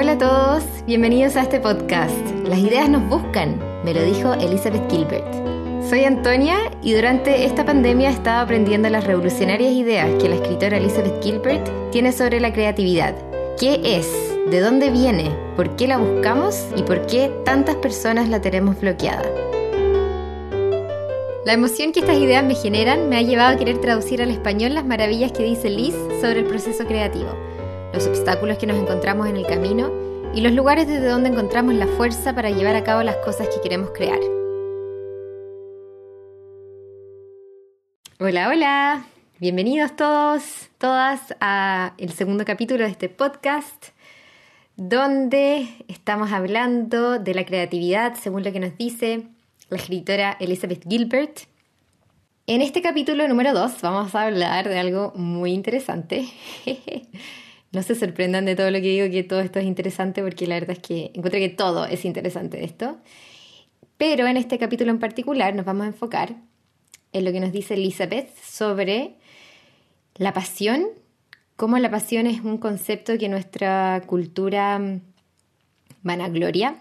Hola a todos, bienvenidos a este podcast. Las ideas nos buscan, me lo dijo Elizabeth Gilbert. Soy Antonia y durante esta pandemia he estado aprendiendo las revolucionarias ideas que la escritora Elizabeth Gilbert tiene sobre la creatividad. ¿Qué es? ¿De dónde viene? ¿Por qué la buscamos? ¿Y por qué tantas personas la tenemos bloqueada? La emoción que estas ideas me generan me ha llevado a querer traducir al español las maravillas que dice Liz sobre el proceso creativo los obstáculos que nos encontramos en el camino y los lugares desde donde encontramos la fuerza para llevar a cabo las cosas que queremos crear. Hola, hola, bienvenidos todos, todas a el segundo capítulo de este podcast donde estamos hablando de la creatividad según lo que nos dice la escritora Elizabeth Gilbert. En este capítulo número 2 vamos a hablar de algo muy interesante. No se sorprendan de todo lo que digo, que todo esto es interesante, porque la verdad es que encuentro que todo es interesante de esto. Pero en este capítulo en particular nos vamos a enfocar en lo que nos dice Elizabeth sobre la pasión, cómo la pasión es un concepto que nuestra cultura vanagloria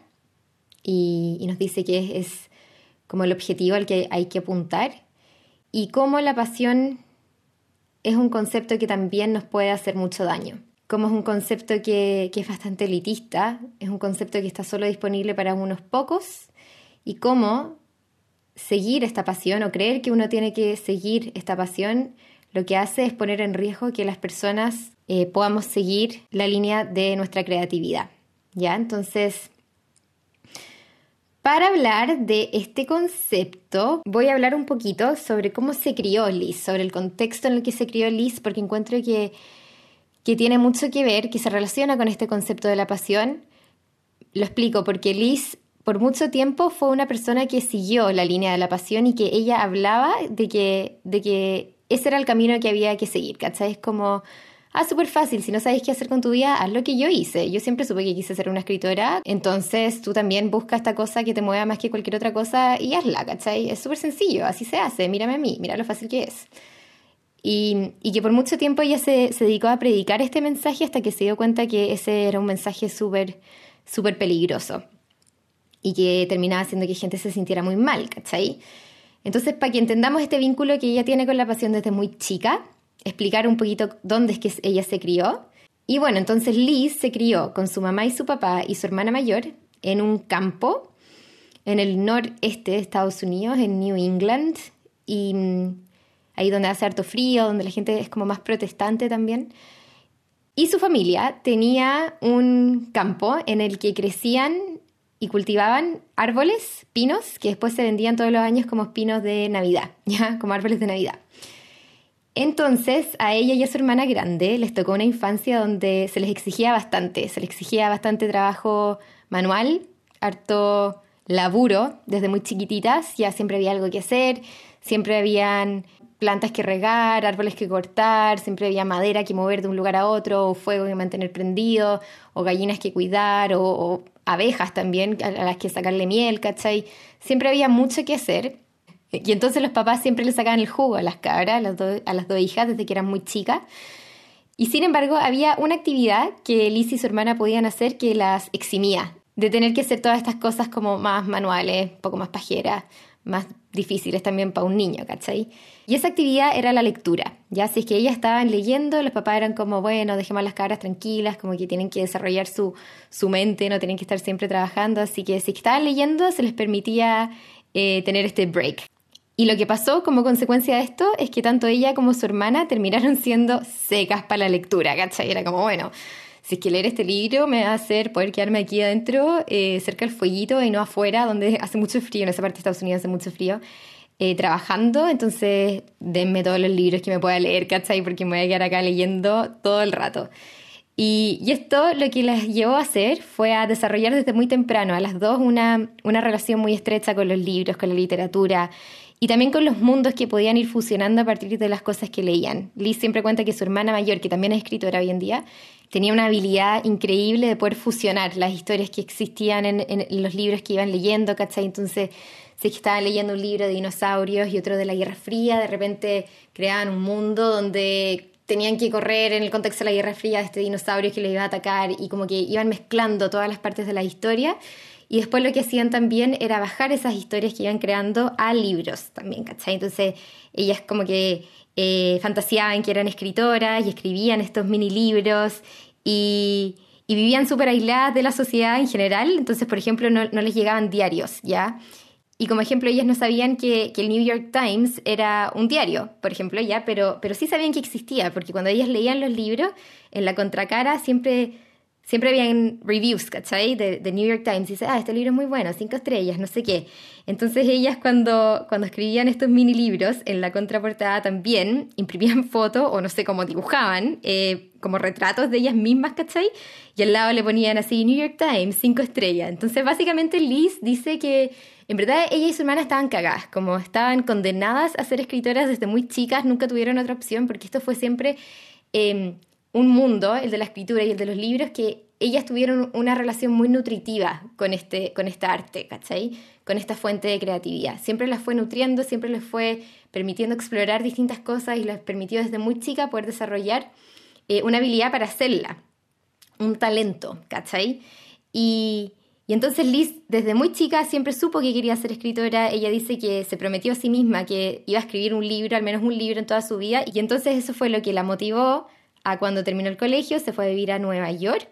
y, y nos dice que es como el objetivo al que hay que apuntar y cómo la pasión es un concepto que también nos puede hacer mucho daño como es un concepto que, es bastante elitista, es un concepto que está solo disponible para unos pocos, y cómo seguir esta pasión o creer que uno tiene que seguir esta pasión, lo que hace es poner en riesgo que las personas eh, podamos seguir la línea de nuestra creatividad. ¿Ya? Entonces, para hablar de este concepto, voy a hablar un poquito sobre cómo se crió Liz, sobre el contexto en el que se crió Liz, porque encuentro que que tiene mucho que ver, que se relaciona con este concepto de la pasión. Lo explico porque Liz por mucho tiempo fue una persona que siguió la línea de la pasión y que ella hablaba de que, de que ese era el camino que había que seguir, ¿cachai? Es como, ah, súper fácil, si no sabes qué hacer con tu vida, haz lo que yo hice. Yo siempre supe que quise ser una escritora, entonces tú también busca esta cosa que te mueva más que cualquier otra cosa y hazla, ¿cachai? Es súper sencillo, así se hace, mírame a mí, mira lo fácil que es. Y, que por mucho tiempo ella se, dedicó a predicar este mensaje hasta que se dio cuenta que ese era un mensaje súper, súper peligroso y que terminaba haciendo que gente se sintiera muy mal, ¿cachai? Entonces, para que entendamos este vínculo que ella tiene con la pasión desde muy chica, explicar un poquito dónde es que ella se crió. Y bueno, entonces Liz se crió con su mamá y su papá y su hermana mayor en un campo en el noreste de Estados Unidos, en New England, y ahí donde hace harto frío, donde la gente es como más protestante también. Y su familia tenía un campo en el que crecían y cultivaban árboles, pinos, que después se vendían todos los años como pinos de Navidad, ¿ya? Como árboles de Navidad. Entonces, a ella y a su hermana grande les tocó una infancia donde se les exigía bastante, se les exigía bastante trabajo manual, harto laburo desde muy chiquititas, ya siempre había algo que hacer, siempre habían plantas que regar, árboles que cortar, siempre había madera que mover de un lugar a otro, o fuego que mantener prendido, o gallinas que cuidar, o, abejas también a, las que sacarle miel, ¿cachai? Siempre había mucho que hacer. Y entonces los papás siempre le sacaban el jugo a las cabras, a las, a las dos hijas, desde que eran muy chicas. Y sin embargo, había una actividad que Liz y su hermana podían hacer que las eximía de tener que hacer todas estas cosas como más manuales, un poco más pajeras, más difíciles también para un niño, ¿cachai? Y esa actividad era la lectura, ya si es que ellas estaban leyendo, los papás eran como, bueno, dejemos las cabras tranquilas, como que tienen que desarrollar su, su mente, no tienen que estar siempre trabajando, así que si estaban leyendo se les permitía eh, tener este break. Y lo que pasó como consecuencia de esto es que tanto ella como su hermana terminaron siendo secas para la lectura, ¿cachai? Era como, bueno, si es que leer este libro me va a hacer poder quedarme aquí adentro, eh, cerca del fueguito y no afuera, donde hace mucho frío, en esa parte de Estados Unidos hace mucho frío, eh, trabajando, entonces denme todos los libros que me pueda leer, ¿cachai? Porque me voy a quedar acá leyendo todo el rato. Y, y, esto lo que las llevó a hacer fue a desarrollar desde muy temprano a las dos una, una relación muy estrecha con los libros, con la literatura y también con los mundos que podían ir fusionando a partir de las cosas que leían. Liz siempre cuenta que su hermana mayor, que también es escritora hoy en día, tenía una habilidad increíble de poder fusionar las historias que existían en, los libros que iban leyendo, ¿cachai? Entonces, si estaban leyendo un libro de dinosaurios y otro de la Guerra Fría, de repente creaban un mundo donde tenían que correr en el contexto de la Guerra Fría este dinosaurio que le iba a atacar y como que iban mezclando todas las partes de la historia. Y después lo que hacían también era bajar esas historias que iban creando a libros también, ¿cachai? Entonces ellas como que eh, fantaseaban que eran escritoras y escribían estos mini libros y, vivían súper aisladas de la sociedad en general. Entonces, por ejemplo, no les llegaban diarios, ¿ya? Y como ejemplo, ellas no sabían que, el New York Times era un diario, por ejemplo, ya, pero, pero sí sabían que existía, porque cuando ellas leían los libros, en la contracara siempre, siempre habían reviews, ¿cachai? De, de New York Times. Y dice, ah, este libro es muy bueno, cinco estrellas, no sé qué. Entonces ellas cuando, cuando escribían estos mini libros, en la contraportada también imprimían fotos, o no sé cómo dibujaban, eh, como retratos de ellas mismas, ¿cachai? Y al lado le ponían así, New York Times, cinco estrellas. Entonces básicamente Liz dice que en verdad, ella y su hermana estaban cagadas, como estaban condenadas a ser escritoras desde muy chicas, nunca tuvieron otra opción, porque esto fue siempre em, un mundo, el de la escritura y el de los libros, que ellas tuvieron una relación muy nutritiva con, este, con esta arte, ¿cachai? Con esta fuente de creatividad. Siempre las fue nutriendo, siempre les fue permitiendo explorar distintas cosas y les permitió desde muy chica poder desarrollar eh, una habilidad para hacerla, un talento, ¿cachai? Y, y entonces Liz, desde muy chica, siempre supo que quería ser escritora. Ella dice que se prometió a sí misma que iba a escribir un libro, al menos un libro en toda su vida. Y entonces eso fue lo que la motivó a cuando terminó el colegio, se fue a vivir a Nueva York.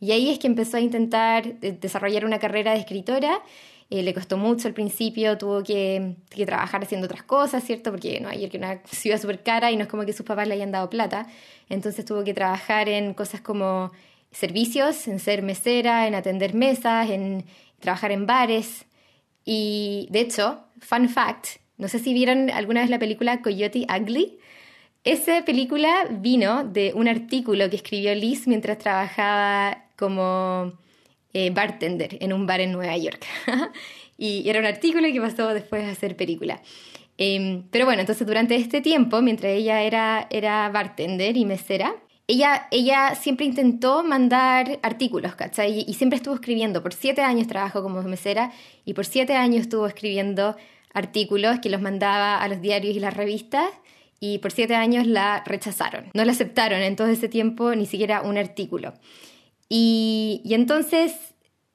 Y ahí es que empezó a intentar desarrollar una carrera de escritora. Eh, le costó mucho al principio, tuvo que, trabajar haciendo otras cosas, ¿cierto? Porque Nueva York es una ciudad súper cara y no es como que sus papás le hayan dado plata. Entonces tuvo que trabajar en cosas como servicios, en ser mesera, en atender mesas, en trabajar en bares. Y de hecho, fun fact, no sé si vieron alguna vez la película Coyote Ugly. Esa película vino de un artículo que escribió Liz mientras trabajaba como eh, bartender en un bar en Nueva York. y era un artículo que pasó después a ser película. Em, pero bueno, entonces durante este tiempo, mientras ella era, era bartender y mesera, ella, ella siempre intentó mandar artículos, ¿cachai? Y siempre estuvo escribiendo. Por siete años trabajó como mesera y por siete años estuvo escribiendo artículos que los mandaba a los diarios y las revistas y por siete años la rechazaron. No la aceptaron en todo ese tiempo ni siquiera un artículo. Y, entonces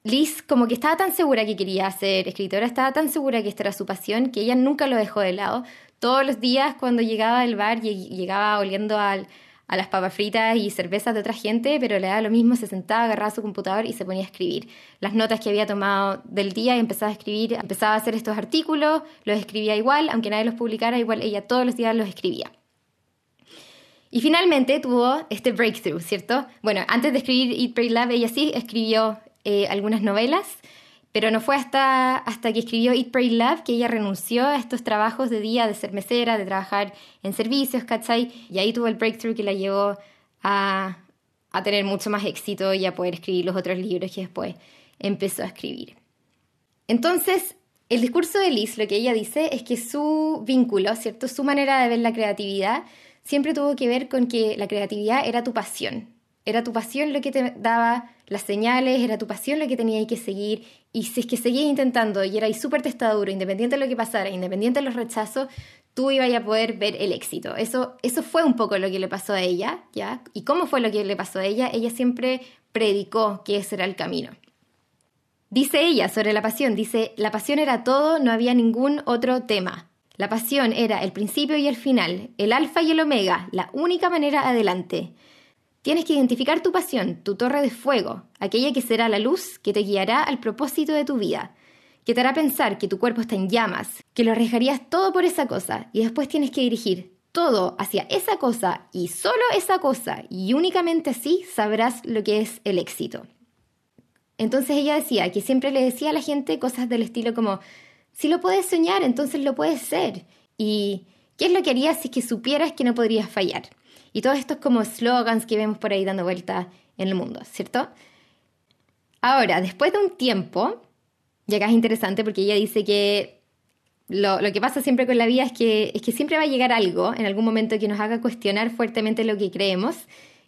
Liz como que estaba tan segura que quería ser escritora, estaba tan segura que esta era su pasión, que ella nunca lo dejó de lado. Todos los días cuando llegaba al bar, llegaba oliendo a las papas fritas y cervezas de otra gente, pero le daba lo mismo, se sentaba, agarraba su computador y se ponía a escribir las notas que había tomado del día y empezaba a escribir, empezaba a hacer estos artículos, los escribía igual, aunque nadie los publicara, igual ella todos los días los escribía. Y finalmente tuvo este breakthrough, ¿cierto? Bueno, antes de escribir Eat, Pray, Love, ella sí escribió eh, algunas novelas, pero no fue hasta, hasta que escribió Eat, Pray, Love que ella renunció a estos trabajos de día de ser mesera, de trabajar en servicios, ¿cachai? Y ahí tuvo el breakthrough que la llevó a, a tener mucho más éxito y a poder escribir los otros libros que después empezó a escribir. Entonces, el discurso de Liz, lo que ella dice es que su vínculo, ¿cierto? Su manera de ver la creatividad siempre tuvo que ver con que la creatividad era tu pasión. Era tu pasión lo que te daba las señales, era tu pasión lo que tenías que seguir y si es que seguías intentando y eras súper testaduro, independiente de lo que pasara, independiente de los rechazos, tú ibas a poder ver el éxito. Eso, eso fue un poco lo que le pasó a ella, ¿ya? ¿Y cómo fue lo que le pasó a ella? Ella siempre predicó que ese era el camino. Dice ella sobre la pasión, dice, la pasión era todo, no había ningún otro tema. La pasión era el principio y el final, el alfa y el omega, la única manera adelante. Tienes que identificar tu pasión, tu torre de fuego, aquella que será la luz que te guiará al propósito de tu vida, que te hará pensar que tu cuerpo está en llamas, que lo arriesgarías todo por esa cosa y después tienes que dirigir todo hacia esa cosa y solo esa cosa y únicamente así sabrás lo que es el éxito. Entonces ella decía que siempre le decía a la gente cosas del estilo como, si lo puedes soñar, entonces lo puedes ser. ¿Y qué es lo que harías si que supieras que no podrías fallar? Y todos estos como slogans que vemos por ahí dando vuelta en el mundo, ¿cierto? Ahora, después de un tiempo, y acá es interesante porque ella dice que lo, que pasa siempre con la vida es que, es que siempre va a llegar algo en algún momento que nos haga cuestionar fuertemente lo que creemos,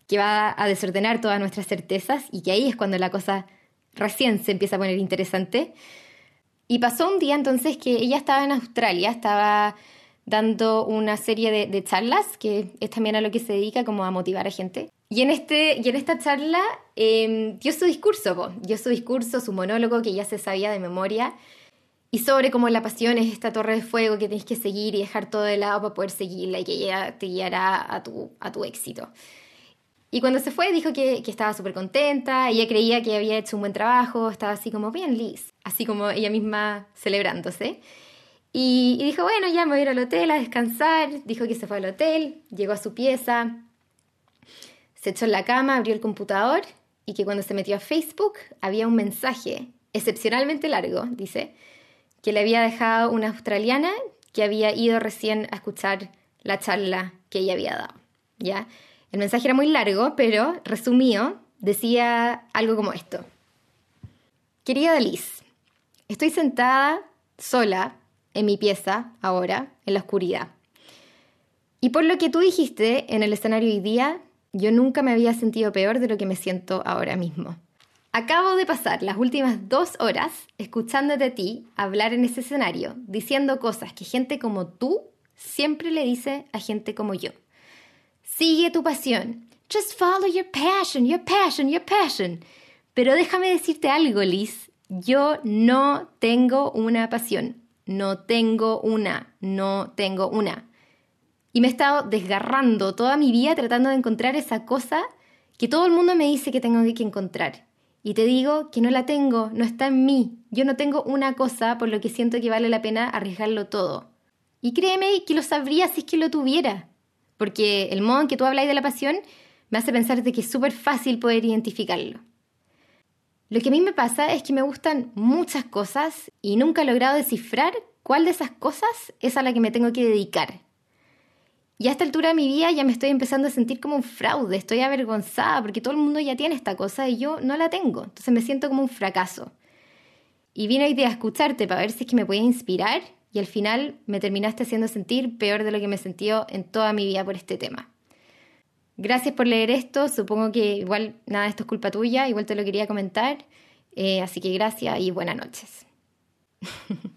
que va a desordenar todas nuestras certezas y que ahí es cuando la cosa recién se empieza a poner interesante. Y pasó un día entonces que ella estaba en Australia, estaba dando una serie de, charlas, que es también a lo que se dedica como a motivar a gente. Y en, este, y en esta charla em, dio su discurso, dio su discurso, su monólogo que ya se sabía de memoria, y sobre cómo la pasión es esta torre de fuego que tienes que seguir y dejar todo de lado para poder seguirla y que ella te guiará a tu, a tu éxito. Y cuando se fue dijo que, que estaba súper contenta, ella creía que había hecho un buen trabajo, estaba así como bien Liz, así como ella misma celebrándose. Y, dijo, bueno, ya me voy a ir al hotel a descansar. Dijo que se fue al hotel, llegó a su pieza, se echó en la cama, abrió el computador y que cuando se metió a Facebook había un mensaje excepcionalmente largo, dice, que le había dejado una australiana que había ido recién a escuchar la charla que ella había dado. ¿ya? El mensaje era muy largo, pero resumido, decía algo como esto. Querida Liz, estoy sentada sola en mi pieza ahora, en la oscuridad. Y por lo que tú dijiste en el escenario hoy día, yo nunca me había sentido peor de lo que me siento ahora mismo. Acabo de pasar las últimas dos horas escuchándote a ti hablar en ese escenario, diciendo cosas que gente como tú siempre le dice a gente como yo. Sigue tu pasión. Just follow your passion, your passion, your passion. Pero déjame decirte algo, Liz. Yo no tengo una pasión no tengo una, no tengo una. Y me he estado desgarrando toda mi vida tratando de encontrar esa cosa que todo el mundo me dice que tengo que encontrar. Y te digo que no la tengo, no está en mí. Yo no tengo una cosa por lo que siento que vale la pena arriesgarlo todo. Y créeme que lo sabría si es que lo tuviera. Porque el modo en que tú habláis de la pasión me hace pensar de que es súper fácil poder identificarlo. Lo que a mí me pasa es que me gustan muchas cosas y nunca he logrado descifrar cuál de esas cosas es a la que me tengo que dedicar. Y a esta altura de mi vida ya me estoy empezando a sentir como un fraude, estoy avergonzada porque todo el mundo ya tiene esta cosa y yo no la tengo. Entonces me siento como un fracaso. Y vine hoy día a escucharte para ver si es que me podía inspirar y al final me terminaste haciendo sentir peor de lo que me sentió en toda mi vida por este tema. Gracias por leer esto, supongo que igual nada esto es culpa tuya, igual te lo quería comentar, eh, así que gracias y buenas noches.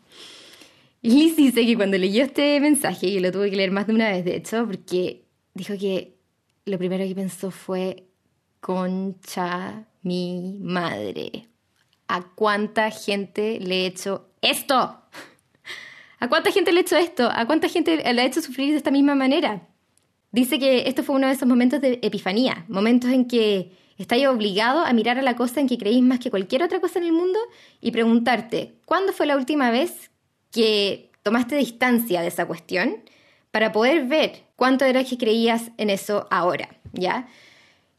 Liz dice que cuando leyó este mensaje, y lo tuve que leer más de una vez de hecho, porque dijo que lo primero que pensó fue, concha mi madre, ¿a cuánta gente le he hecho esto? ¿A cuánta gente le he hecho esto? ¿A cuánta gente le ha hecho sufrir de esta misma manera? Dice que esto fue uno de esos momentos de epifanía, momentos en que estáis obligado a mirar a la cosa en que creéis más que cualquier otra cosa en el mundo y preguntarte, ¿cuándo fue la última vez que tomaste distancia de esa cuestión para poder ver cuánto era que creías en eso ahora? ¿Ya?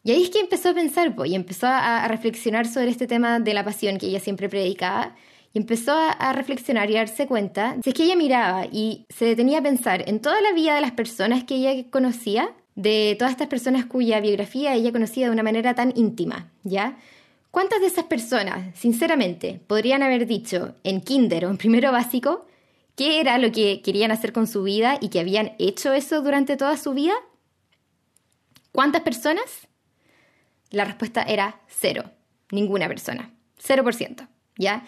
Y ahí es que empezó a pensar, y empezó a, a reflexionar sobre este tema de la pasión que ella siempre predicaba y empezó a, reflexionar y a darse cuenta si es que ella miraba y se detenía a pensar en toda la vida de las personas que ella conocía, de todas estas personas cuya biografía ella conocía de una manera tan íntima, ¿ya? ¿Cuántas de esas personas, sinceramente, podrían haber dicho en kinder o en primero básico qué era lo que querían hacer con su vida y que habían hecho eso durante toda su vida? ¿Cuántas personas? La respuesta era cero, ninguna persona, cero por ciento, ¿ya?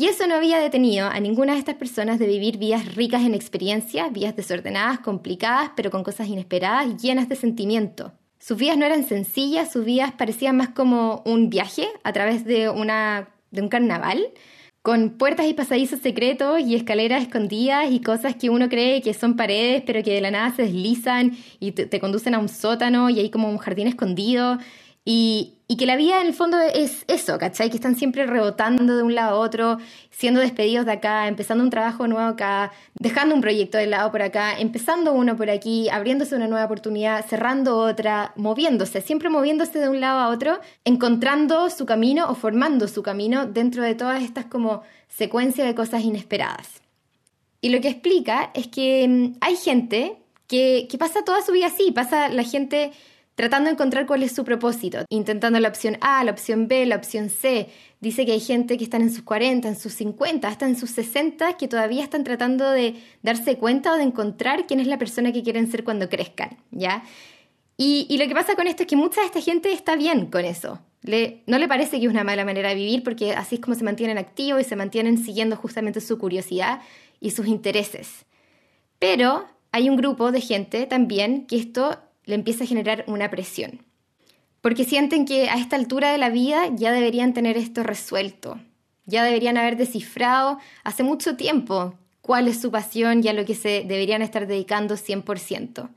Y eso no había detenido a ninguna de estas personas de vivir vidas ricas en experiencias, vidas desordenadas, complicadas, pero con cosas inesperadas, llenas de sentimiento. Sus vidas no eran sencillas, sus vidas parecían más como un viaje a través de, una, de un carnaval, con puertas y pasadizos secretos y escaleras escondidas y cosas que uno cree que son paredes, pero que de la nada se deslizan y te, te conducen a un sótano y hay como un jardín escondido. Y, que la vida en el fondo es eso, ¿cachai? Que están siempre rebotando de un lado a otro, siendo despedidos de acá, empezando un trabajo nuevo acá, dejando un proyecto de lado por acá, empezando uno por aquí, abriéndose una nueva oportunidad, cerrando otra, moviéndose, siempre moviéndose de un lado a otro, encontrando su camino o formando su camino dentro de todas estas como secuencias de cosas inesperadas. Y lo que explica es que mm, hay gente que, que pasa toda su vida así, pasa la gente tratando de encontrar cuál es su propósito, intentando la opción A, la opción B, la opción C. Dice que hay gente que están en sus 40, en sus 50, hasta en sus 60, que todavía están tratando de darse cuenta o de encontrar quién es la persona que quieren ser cuando crezcan, ¿ya? Y, lo que pasa con esto es que mucha de esta gente está bien con eso. No le parece que es una mala manera de vivir porque así es como se mantienen activos y se mantienen siguiendo justamente su curiosidad y sus intereses. Pero hay un grupo de gente también que esto le empieza a generar una presión. Porque sienten que a esta altura de la vida ya deberían tener esto resuelto, ya deberían haber descifrado hace mucho tiempo cuál es su pasión y a lo que se deberían estar dedicando 100%.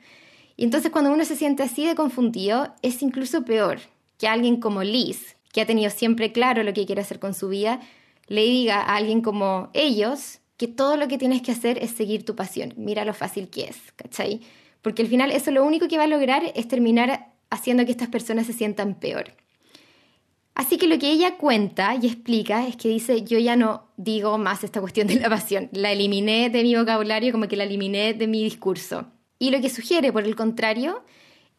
Y entonces cuando uno se siente así de confundido, es incluso peor que alguien como Liz, que ha tenido siempre claro lo que quiere hacer con su vida, le diga a alguien como ellos que todo lo que tienes que hacer es seguir tu pasión. Mira lo fácil que es, ¿cachai? Porque al final eso lo único que va a lograr es terminar haciendo que estas personas se sientan peor. Así que lo que ella cuenta y explica es que dice, yo ya no digo más esta cuestión de la pasión, la eliminé de mi vocabulario como que la eliminé de mi discurso. Y lo que sugiere, por el contrario,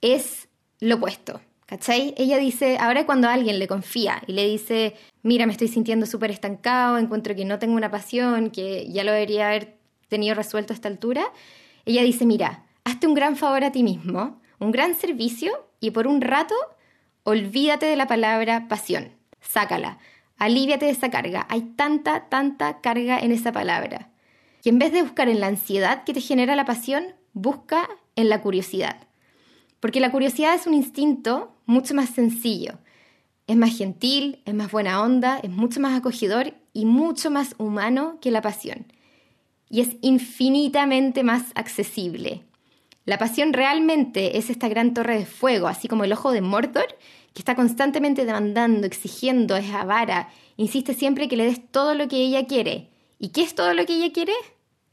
es lo opuesto. ¿Cachai? Ella dice, ahora cuando alguien le confía y le dice, mira, me estoy sintiendo súper estancado, encuentro que no tengo una pasión, que ya lo debería haber tenido resuelto a esta altura, ella dice, mira, hazte un gran favor a ti mismo, un gran servicio y por un rato olvídate de la palabra pasión, sácala, alíviate de esa carga. Hay tanta, tanta carga en esa palabra. Y en vez de buscar en la ansiedad que te genera la pasión, busca en la curiosidad. Porque la curiosidad es un instinto mucho más sencillo. Es más gentil, es más buena onda, es mucho más acogedor y mucho más humano que la pasión. Y es infinitamente más accesible. La pasión realmente es esta gran torre de fuego, así como el ojo de Mordor, que está constantemente demandando, exigiendo, es avara, insiste siempre que le des todo lo que ella quiere. ¿Y qué es todo lo que ella quiere?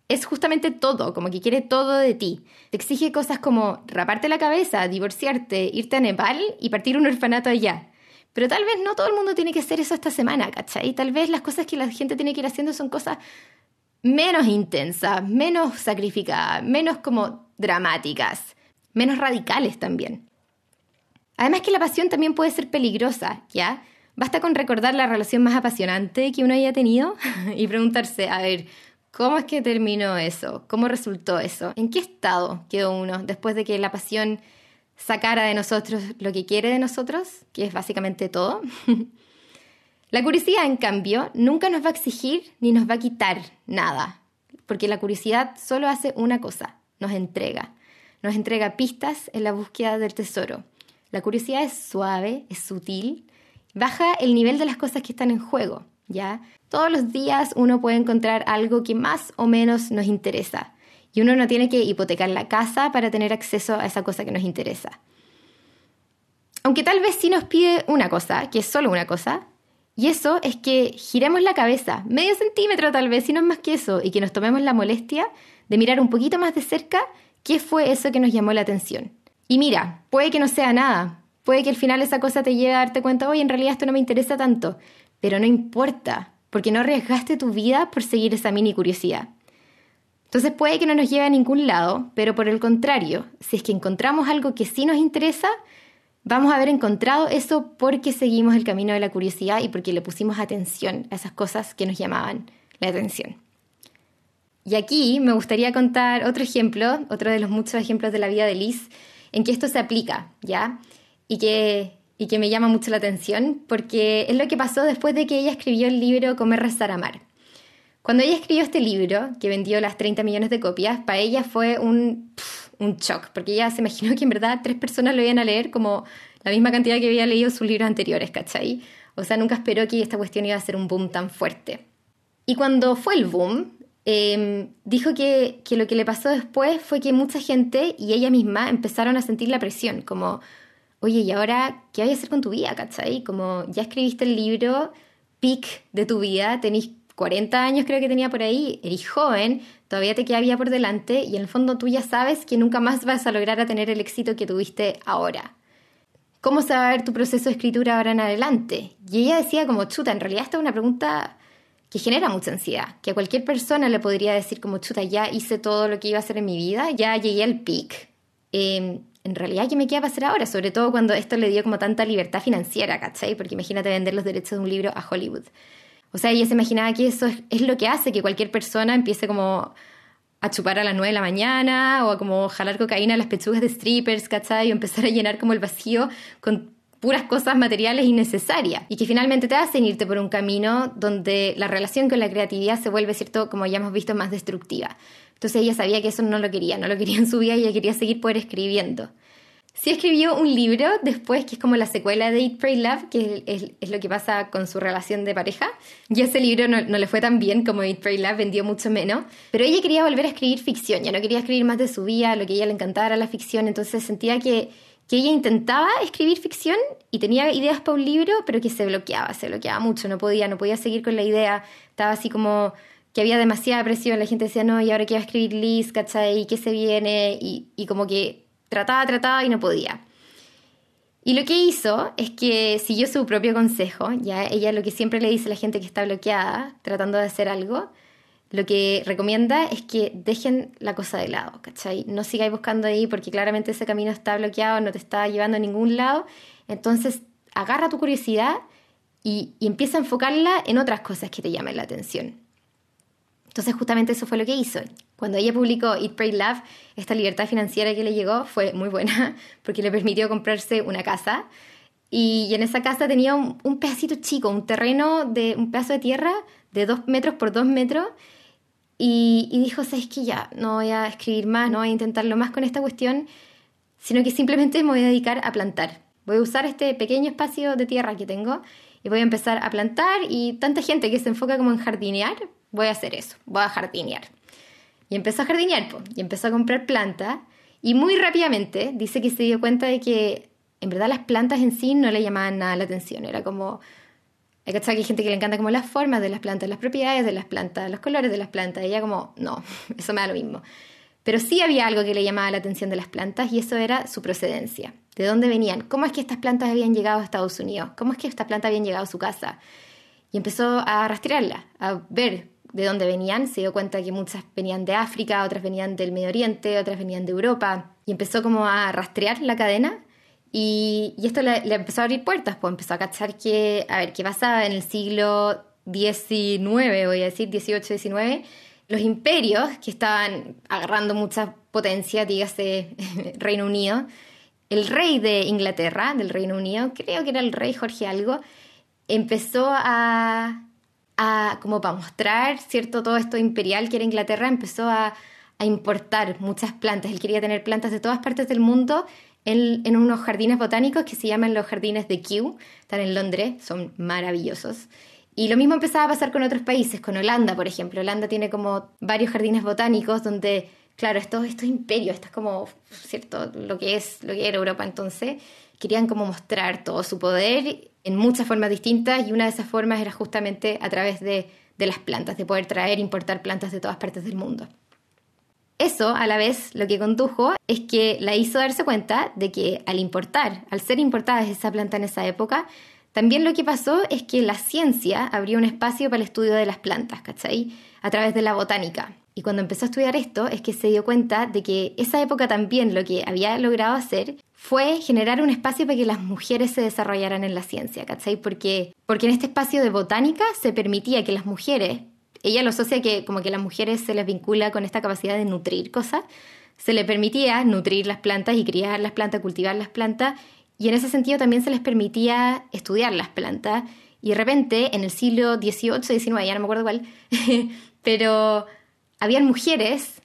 Es justamente todo, como que quiere todo de ti. Te exige cosas como raparte la cabeza, divorciarte, irte a Nepal y partir un orfanato allá. Pero tal vez no todo el mundo tiene que hacer eso esta semana, ¿cachai? Tal vez las cosas que la gente tiene que ir haciendo son cosas menos intensas, menos sacrificadas, menos como dramáticas, menos radicales también. Además que la pasión también puede ser peligrosa, ¿ya? Basta con recordar la relación más apasionante que uno haya tenido y preguntarse, a ver, ¿cómo es que terminó eso? ¿Cómo resultó eso? ¿En qué estado quedó uno después de que la pasión sacara de nosotros lo que quiere de nosotros, que es básicamente todo? la curiosidad, en cambio, nunca nos va a exigir ni nos va a quitar nada, porque la curiosidad solo hace una cosa, nos entrega. Nos entrega pistas en la búsqueda del tesoro. La curiosidad es suave, es sutil, baja el nivel de las cosas que están en juego, ¿ya? Todos los días uno puede encontrar algo que más o menos nos interesa y uno no tiene que hipotecar la casa para tener acceso a esa cosa que nos interesa. Aunque tal vez sí nos pide una cosa, que es solo una cosa, y eso es que giremos la cabeza, medio centímetro tal vez, si no es más que eso, y que nos tomemos la molestia de mirar un poquito más de cerca qué fue eso que nos llamó la atención. Y mira, puede que no sea nada, puede que al final esa cosa te lleve a darte cuenta, oye, en realidad esto no me interesa tanto, pero no importa, porque no arriesgaste tu vida por seguir esa mini curiosidad. Entonces puede que no nos lleve a ningún lado, pero por el contrario, si es que encontramos algo que sí nos interesa, vamos a haber encontrado eso porque seguimos el camino de la curiosidad y porque le pusimos atención a esas cosas que nos llamaban la atención. Y aquí me gustaría contar otro ejemplo, otro de los muchos ejemplos de la vida de Liz, en que esto se aplica, ¿ya? Y que, y que me llama mucho la atención, porque es lo que pasó después de que ella escribió el libro Comer, Rezar, Amar. Cuando ella escribió este libro, que vendió las 30 millones de copias, para ella fue un, un shock, porque ella se imaginó que en verdad tres personas lo iban a leer como la misma cantidad que había leído sus libros anteriores, ¿cachai? O sea, nunca esperó que esta cuestión iba a ser un boom tan fuerte. Y cuando fue el boom, Em, dijo que, que, lo que le pasó después fue que mucha gente y ella misma empezaron a sentir la presión, como, oye, ¿y ahora qué vas a hacer con tu vida, cachai? Como ya escribiste el libro, pic de tu vida, tenéis 40 años creo que tenía por ahí, eres joven, todavía te queda vida por delante y en el fondo tú ya sabes que nunca más vas a lograr a tener el éxito que tuviste ahora. ¿Cómo se va a ver tu proceso de escritura ahora en adelante? Y ella decía como, chuta, en realidad esta es una pregunta que genera mucha ansiedad, que a cualquier persona le podría decir como, chuta, ya hice todo lo que iba a hacer en mi vida, ya llegué al peak. Em, en realidad, ¿qué me queda para hacer ahora? Sobre todo cuando esto le dio como tanta libertad financiera, ¿cachai? Porque imagínate vender los derechos de un libro a Hollywood. O sea, ella se imaginaba que eso es, lo que hace que cualquier persona empiece como a chupar a las 9 de la mañana o a como jalar cocaína a las pechugas de strippers, ¿cachai? Y empezar a llenar como el vacío con puras cosas materiales innecesarias y que finalmente te hacen irte por un camino donde la relación con la creatividad se vuelve, ¿cierto? Como ya hemos visto, más destructiva. Entonces ella sabía que eso no lo quería, no lo quería en su vida y ella quería seguir poder escribiendo. Sí escribió un libro después, que es como la secuela de Eat, Pray, Love, que es, lo que pasa con su relación de pareja. Y ese libro no, le fue tan bien como Eat, Pray, Love, vendió mucho menos. Pero ella quería volver a escribir ficción, ya no quería escribir más de su vida, lo que a ella le encantaba era la ficción, entonces sentía que, que ella intentaba escribir ficción y tenía ideas para un libro, pero que se bloqueaba, se bloqueaba mucho, no podía, no podía seguir con la idea, estaba así como que había demasiada presión, la gente decía, no, y ahora quiero escribir Liz, ¿cachai? ¿Qué se viene? Y, y como que trataba, trataba y no podía. Y lo que hizo es que siguió su propio consejo, ya ella lo que siempre le dice a la gente que está bloqueada, tratando de hacer algo, lo que recomienda es que dejen la cosa de lado, ¿cachai? No sigáis buscando ahí porque claramente ese camino está bloqueado, no te está llevando a ningún lado. Entonces, agarra tu curiosidad y, y empieza a enfocarla en otras cosas que te llamen la atención. Entonces justamente eso fue lo que hizo. Cuando ella publicó Eat, Pray, Love, esta libertad financiera que le llegó fue muy buena porque le permitió comprarse una casa. Y en esa casa tenía un, pedacito chico, un terreno de un pedazo de tierra de dos metros por dos metros. Y, y dijo, sabes que ya, no voy a escribir más, no voy a intentarlo más con esta cuestión, sino que simplemente me voy a dedicar a plantar. Voy a usar este pequeño espacio de tierra que tengo y voy a empezar a plantar y tanta gente que se enfoca como en jardinear, voy a hacer eso, voy a jardinear. Y empezó a jardinear, y empezó a comprar plantas, y muy rápidamente dice que se dio cuenta de que en verdad las plantas en sí no le llamaban nada la atención, era como... Hay gente que le encanta como las formas de las plantas, las propiedades de las plantas, los colores de las plantas, y ella como, no, eso me da lo mismo. Pero sí había algo que le llamaba la atención de las plantas y eso era su procedencia. ¿De dónde venían? ¿Cómo es que estas plantas habían llegado a Estados Unidos? ¿Cómo es que estas plantas habían llegado a su casa? Y empezó a rastrearla, a ver de dónde venían, se dio cuenta que muchas venían de África, otras venían del Medio Oriente, otras venían de Europa, y empezó como a rastrear la cadena y, esto le, empezó a abrir puertas, pues empezó a cachar que, a ver, qué pasaba en el siglo XIX, voy a decir, XVIII, XIX, los imperios que estaban agarrando mucha potencia, dígase Reino Unido, el rey de Inglaterra, del Reino Unido, creo que era el rey Jorge algo, empezó a como para mostrar, ¿cierto? Todo esto imperial que era Inglaterra, empezó a, importar muchas plantas. Él quería tener plantas de todas partes del mundo en, en, unos jardines botánicos que se llaman los jardines de Kew, están en Londres, son maravillosos. Y lo mismo empezaba a pasar con otros países, con Holanda, por ejemplo. Holanda tiene como varios jardines botánicos donde, claro, estos, estos imperios, esto es como, ¿cierto? Lo que es, lo que era Europa entonces, querían como mostrar todo su poder en muchas formas distintas y una de esas formas era justamente a través de, las plantas, de poder traer e importar plantas de todas partes del mundo. Eso, a la vez, lo que condujo es que la hizo darse cuenta de que al importar, al ser importada esa planta en esa época, también lo que pasó es que la ciencia abrió un espacio para el estudio de las plantas, ¿cachai? A través de la botánica. Y cuando empezó a estudiar esto es que se dio cuenta de que esa época también lo que había logrado hacer fue generar un espacio para que las mujeres se desarrollaran en la ciencia, ¿cachai? Porque, porque en este espacio de botánica se permitía que las mujeres, ella lo asocia que como que las mujeres se les vincula con esta capacidad de nutrir cosas, se les permitía nutrir las plantas y criar las plantas, cultivar las plantas, y en ese sentido también se les permitía estudiar las plantas. Y de repente, en el siglo XVIII, XIX, ya no me acuerdo cuál, pero habían mujeres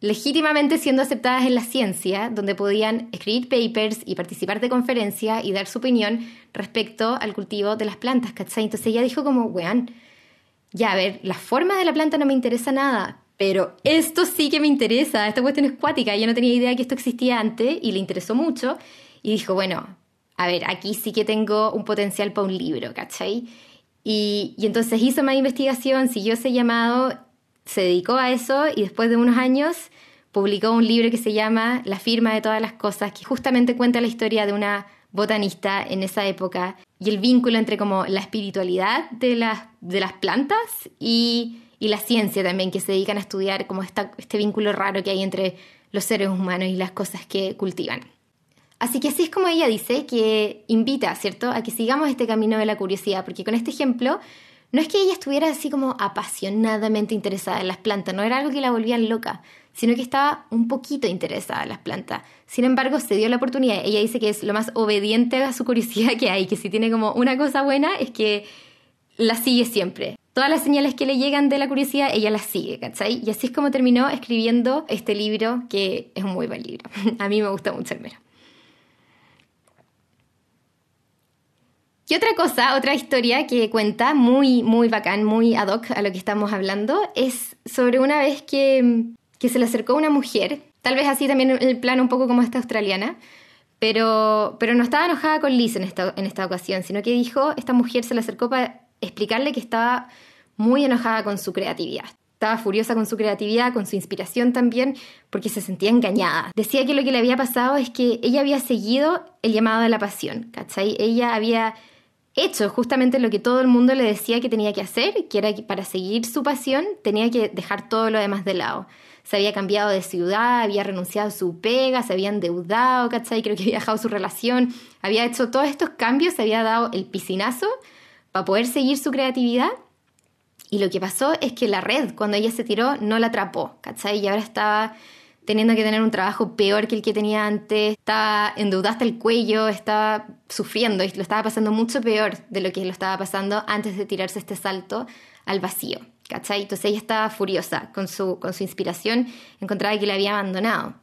legítimamente siendo aceptadas en la ciencia, donde podían escribir papers y participar de conferencias y dar su opinión respecto al cultivo de las plantas, ¿cachai? Entonces ella dijo como, weón, ya a ver, la forma de la planta no me interesa nada, pero esto sí que me interesa, esta cuestión es cuática, yo no tenía idea que esto existía antes y le interesó mucho y dijo, bueno, a ver, aquí sí que tengo un potencial para un libro, ¿cachai? Y, y entonces hizo más investigación, siguió ese llamado se dedicó a eso y después de unos años publicó un libro que se llama La firma de todas las cosas, que justamente cuenta la historia de una botanista en esa época y el vínculo entre como la espiritualidad de las, de las plantas y, y la ciencia también, que se dedican a estudiar como esta, este vínculo raro que hay entre los seres humanos y las cosas que cultivan. Así que así es como ella dice que invita, ¿cierto?, a que sigamos este camino de la curiosidad, porque con este ejemplo no es que ella estuviera así como apasionadamente interesada en las plantas, no era algo que la volvían loca, sino que estaba un poquito interesada en las plantas. Sin embargo, se dio la oportunidad. Ella dice que es lo más obediente a su curiosidad que hay, que si tiene como una cosa buena es que la sigue siempre. todas las señales que le llegan de la curiosidad, ella las sigue, ¿cachai? Y así es como terminó escribiendo este libro, que es un muy buen libro. A mí me gusta mucho el mero. Y otra cosa, otra historia que cuenta muy, muy bacán, muy ad hoc a lo que estamos hablando, es sobre una vez que, que se le acercó una mujer, tal vez así también el plano un poco como esta australiana, pero, pero no estaba enojada con Liz en esta, en esta ocasión, sino que dijo, esta mujer se le acercó para explicarle que estaba muy enojada con su creatividad. Estaba furiosa con su creatividad, con su inspiración también, porque se sentía engañada. Decía que lo que le había pasado es que ella había seguido el llamado de la pasión, ¿cachai? Ella había hecho justamente lo que todo el mundo le decía que tenía que hacer, que era que para seguir su pasión tenía que dejar todo lo demás de lado. Se había cambiado de ciudad, había renunciado a su pega, se había endeudado, ¿cachai? Creo que había dejado su relación, había hecho todos estos cambios, se había dado el piscinazo para poder seguir su creatividad. Y lo que pasó es que la red, cuando ella se tiró, no la atrapó, ¿cachai? Y ahora estaba teniendo que tener un trabajo peor que el que tenía antes, estaba endeudada hasta el cuello, estaba sufriendo y lo estaba pasando mucho peor de lo que lo estaba pasando antes de tirarse este salto al vacío. ¿Cachai? Entonces ella estaba furiosa con su, con su inspiración, encontraba que la había abandonado.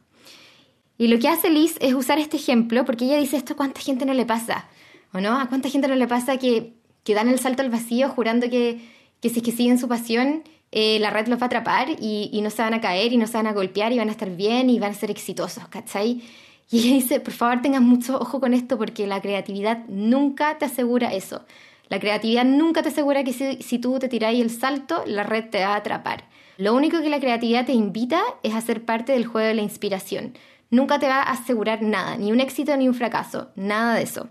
Y lo que hace Liz es usar este ejemplo, porque ella dice esto, ¿cuánta gente no le pasa? ¿O no? ¿A cuánta gente no le pasa que, que dan el salto al vacío jurando que, que si es que siguen su pasión, eh, la red los va a atrapar y, no se van a caer y no se van a golpear y van a estar bien y van a ser exitosos, ¿cachai? Y ella dice, por favor tengan mucho ojo con esto porque la creatividad nunca te asegura eso. La creatividad nunca te asegura que si, si tú te tiráis el salto, la red te va a atrapar. Lo único que la creatividad te invita es a ser parte del juego de la inspiración. Nunca te va a asegurar nada, ni un éxito ni un fracaso, nada de eso.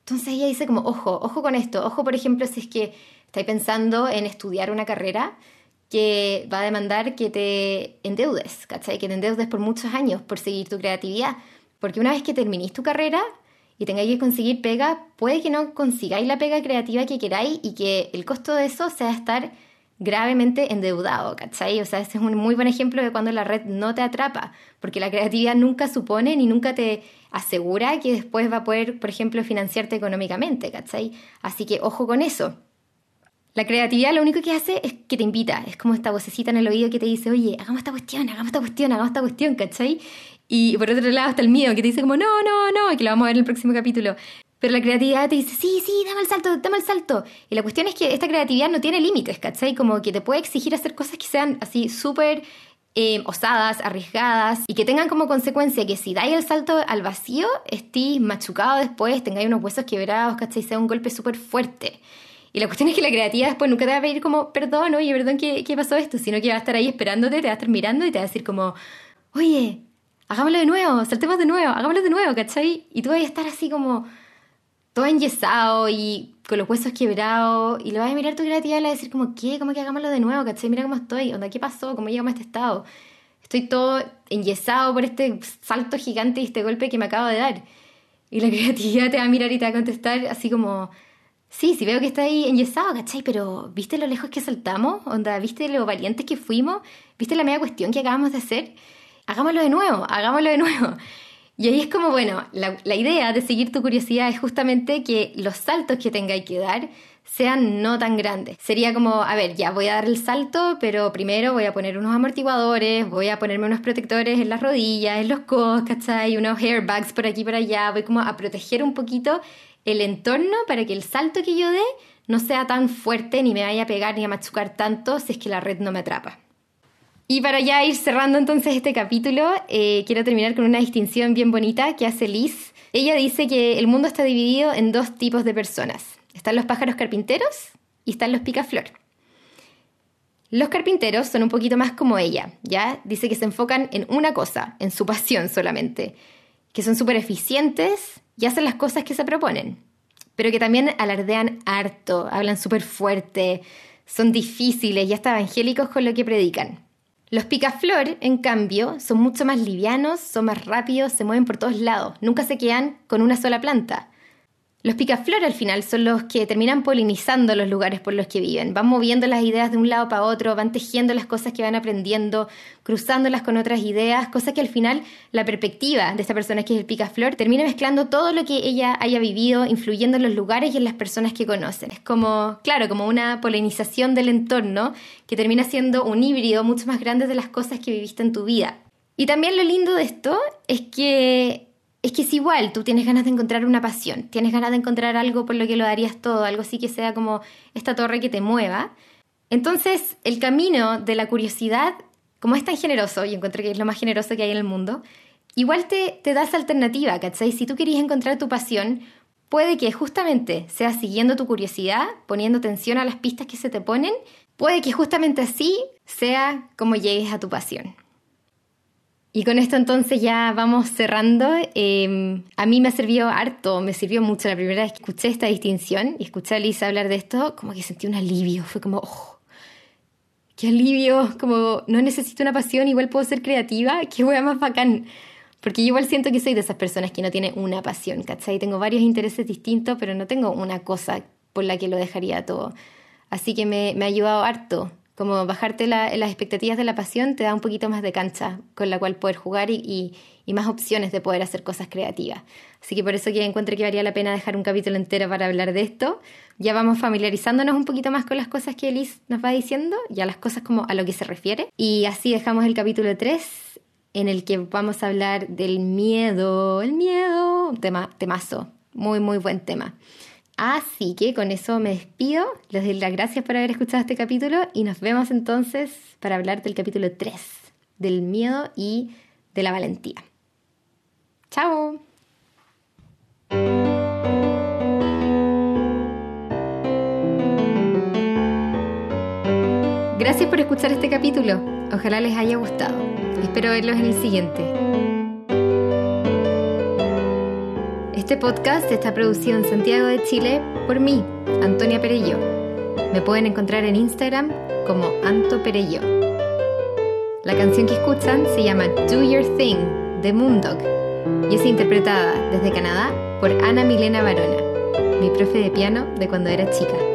Entonces ella dice como, ojo, ojo con esto, ojo por ejemplo si es que estáis pensando en estudiar una carrera, que va a demandar que te endeudes, ¿cachai? Que te endeudes por muchos años por seguir tu creatividad. Porque una vez que terminéis tu carrera y tengáis que conseguir pega, puede que no consigáis la pega creativa que queráis y que el costo de eso sea estar gravemente endeudado, ¿cachai? O sea, ese es un muy buen ejemplo de cuando la red no te atrapa, porque la creatividad nunca supone ni nunca te asegura que después va a poder, por ejemplo, financiarte económicamente, ¿cachai? Así que ojo con eso. La creatividad lo único que hace es que te invita, es como esta vocecita en el oído que te dice, oye, hagamos esta cuestión, hagamos esta cuestión, hagamos esta cuestión, ¿cachai? Y por otro lado está el miedo que te dice como, no, no, no, que lo vamos a ver en el próximo capítulo. Pero la creatividad te dice, sí, sí, dame el salto, dame el salto. Y la cuestión es que esta creatividad no tiene límites, ¿cachai? Como que te puede exigir hacer cosas que sean así súper eh, osadas, arriesgadas y que tengan como consecuencia que si dais el salto al vacío, estés machucado después, tengáis unos huesos quebrados, ¿cachai? Sea un golpe súper fuerte. Y la cuestión es que la creatividad después nunca te va a pedir como, perdón, oye, perdón, ¿qué, ¿qué pasó esto? Sino que va a estar ahí esperándote, te va a estar mirando y te va a decir como, oye, hagámoslo de nuevo, saltemos de nuevo, hagámoslo de nuevo, ¿cachai? Y tú vas a estar así como todo enyesado y con los huesos quebrados y le vas a mirar tu creatividad y le vas a decir como, ¿qué? ¿Cómo que hagámoslo de nuevo, ¿cachai? Mira cómo estoy, onda, ¿qué pasó? ¿Cómo llegamos a este estado? Estoy todo enyesado por este salto gigante y este golpe que me acabo de dar. Y la creatividad te va a mirar y te va a contestar así como, Sí, sí veo que está ahí enyesado, ¿cachai? Pero ¿viste lo lejos que saltamos? Onda, ¿viste lo valientes que fuimos? ¿Viste la media cuestión que acabamos de hacer? Hagámoslo de nuevo, hagámoslo de nuevo. Y ahí es como, bueno, la, idea de seguir tu curiosidad es justamente que los saltos que tengáis que dar sean no tan grandes. Sería como, a ver, ya voy a dar el salto, pero primero voy a poner unos amortiguadores, voy a ponerme unos protectores en las rodillas, en los codos, ¿cachai? Unos airbags por aquí y por allá, voy como a proteger un poquito el entorno para que el salto que yo dé no sea tan fuerte ni me vaya a pegar ni a machucar tanto si es que la red no me atrapa. Y para ya ir cerrando entonces este capítulo, eh, quiero terminar con una distinción bien bonita que hace Liz. Ella dice que el mundo está dividido en dos tipos de personas. Están los pájaros carpinteros y están los picaflor. Los carpinteros son un poquito más como ella, ¿ya? Dice que se enfocan en una cosa, en su pasión solamente, que son súper eficientes y hacen las cosas que se proponen, pero que también alardean harto, hablan súper fuerte, son difíciles y hasta evangélicos con lo que predican. Los picaflor, en cambio, son mucho más livianos, son más rápidos, se mueven por todos lados, nunca se quedan con una sola planta. Los picaflor al final son los que terminan polinizando los lugares por los que viven, van moviendo las ideas de un lado para otro, van tejiendo las cosas que van aprendiendo, cruzándolas con otras ideas, cosa que al final la perspectiva de esta persona que es el picaflor termina mezclando todo lo que ella haya vivido, influyendo en los lugares y en las personas que conocen. Es como, claro, como una polinización del entorno que termina siendo un híbrido mucho más grande de las cosas que viviste en tu vida. Y también lo lindo de esto es que es que es igual, tú tienes ganas de encontrar una pasión, tienes ganas de encontrar algo por lo que lo darías todo, algo así que sea como esta torre que te mueva. Entonces, el camino de la curiosidad, como es tan generoso, y encuentro que es lo más generoso que hay en el mundo, igual te, te das alternativa, ¿cachai? Si tú querías encontrar tu pasión, puede que justamente sea siguiendo tu curiosidad, poniendo atención a las pistas que se te ponen, puede que justamente así sea como llegues a tu pasión. Y con esto entonces ya vamos cerrando. Em, a mí me sirvió harto, me sirvió mucho la primera vez que escuché esta distinción y escuché a Lisa hablar de esto, como que sentí un alivio, fue como, oh, qué alivio, como no necesito una pasión, igual puedo ser creativa, qué hueá más bacán. Porque yo igual siento que soy de esas personas que no tiene una pasión, ¿cachai? Tengo varios intereses distintos, pero no tengo una cosa por la que lo dejaría todo. Así que me ha ayudado harto como bajarte las expectativas de la pasión te da un poquito más de cancha con la cual poder jugar y, más opciones de poder hacer cosas creativas. Así que por eso que encuentro que valía la pena dejar un capítulo entero para hablar de esto. Ya vamos familiarizándonos un poquito más con las cosas que Elise nos va diciendo, ya las cosas como a lo que se refiere. Y así dejamos el capítulo 3 en el que vamos a hablar del miedo, el miedo, tema, temazo, muy, muy buen tema. Así que con eso me despido. Les doy las gracias por haber escuchado este capítulo y nos vemos entonces para hablar del capítulo 3, del miedo y de la valentía. ¡Chao! Gracias por escuchar este capítulo. Ojalá les haya gustado. Espero verlos en el siguiente. Este podcast está producido en Santiago de Chile por mí, Antonia Perello. Me pueden encontrar en Instagram como Anto Perello. La canción que escuchan se llama Do Your Thing de Moondog y es interpretada desde Canadá por Ana Milena Barona, mi profe de piano de cuando era chica.